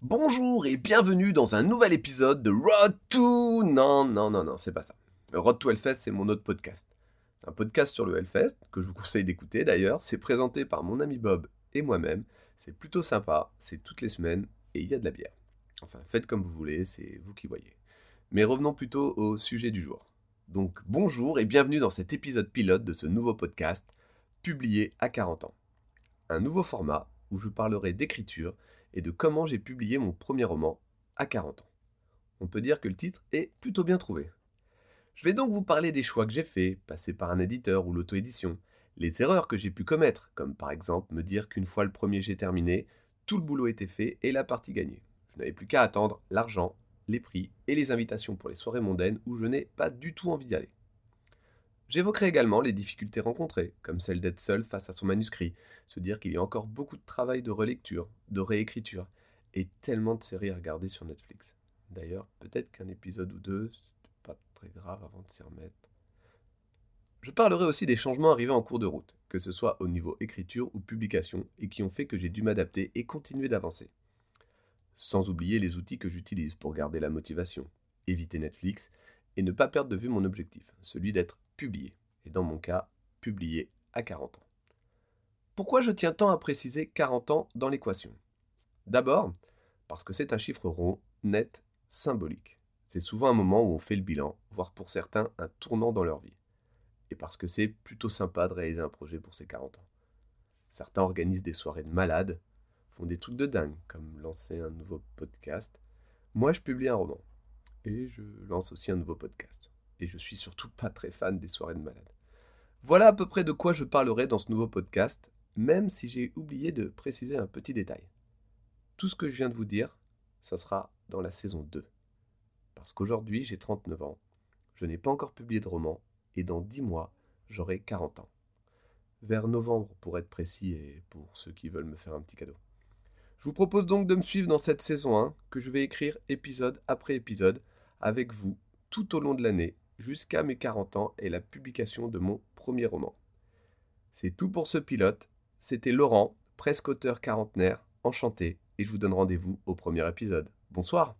Bonjour et bienvenue dans un nouvel épisode de Road to... Non, non, non, non, c'est pas ça. Road to Hellfest, c'est mon autre podcast. C'est un podcast sur le Hellfest, que je vous conseille d'écouter d'ailleurs. C'est présenté par mon ami Bob et moi-même. C'est plutôt sympa, c'est toutes les semaines et il y a de la bière. Enfin, faites comme vous voulez, c'est vous qui voyez. Mais revenons plutôt au sujet du jour. Donc bonjour et bienvenue dans cet épisode pilote de ce nouveau podcast, publié à 40 ans. Un nouveau format où je parlerai d'écriture et de comment j'ai publié mon premier roman à 40 ans. On peut dire que le titre est plutôt bien trouvé. Je vais donc vous parler des choix que j'ai faits, passer par un éditeur ou l'auto-édition, les erreurs que j'ai pu commettre, comme par exemple me dire qu'une fois le premier jet terminé, tout le boulot était fait et la partie gagnée. Je n'avais plus qu'à attendre l'argent, les prix et les invitations pour les soirées mondaines où je n'ai pas du tout envie d'y aller. J'évoquerai également les difficultés rencontrées, comme celle d'être seul face à son manuscrit, se dire qu'il y a encore beaucoup de travail de relecture, de réécriture, et tellement de séries à regarder sur Netflix. D'ailleurs, peut-être qu'un épisode ou deux, c'est pas très grave avant de s'y remettre. Je parlerai aussi des changements arrivés en cours de route, que ce soit au niveau écriture ou publication, et qui ont fait que j'ai dû m'adapter et continuer d'avancer. Sans oublier les outils que j'utilise pour garder la motivation, éviter Netflix, et ne pas perdre de vue mon objectif, celui d'être publié, et dans mon cas, publié à 40 ans. Pourquoi je tiens tant à préciser 40 ans dans l'équation? D'abord, parce que c'est un chiffre rond, net, symbolique. C'est souvent un moment où on fait le bilan, voire pour certains un tournant dans leur vie. Et parce que c'est plutôt sympa de réaliser un projet pour ses 40 ans. Certains organisent des soirées de malades, font des trucs de dingue, comme lancer un nouveau podcast. Moi, je publie un roman. Et je lance aussi un nouveau podcast et je suis surtout pas très fan des soirées de malade. Voilà à peu près de quoi je parlerai dans ce nouveau podcast, même si j'ai oublié de préciser un petit détail. Tout ce que je viens de vous dire, ça sera dans la saison 2. Parce qu'aujourd'hui, j'ai 39 ans, je n'ai pas encore publié de roman, et dans 10 mois, j'aurai 40 ans. Vers novembre, pour être précis, et pour ceux qui veulent me faire un petit cadeau. Je vous propose donc de me suivre dans cette saison 1, que je vais écrire épisode après épisode, avec vous, tout au long de l'année, jusqu'à mes 40 ans et la publication de mon premier roman. C'est tout pour ce pilote. C'était Laurent, presque auteur quarantenaire, enchanté, et je vous donne rendez-vous au premier épisode. Bonsoir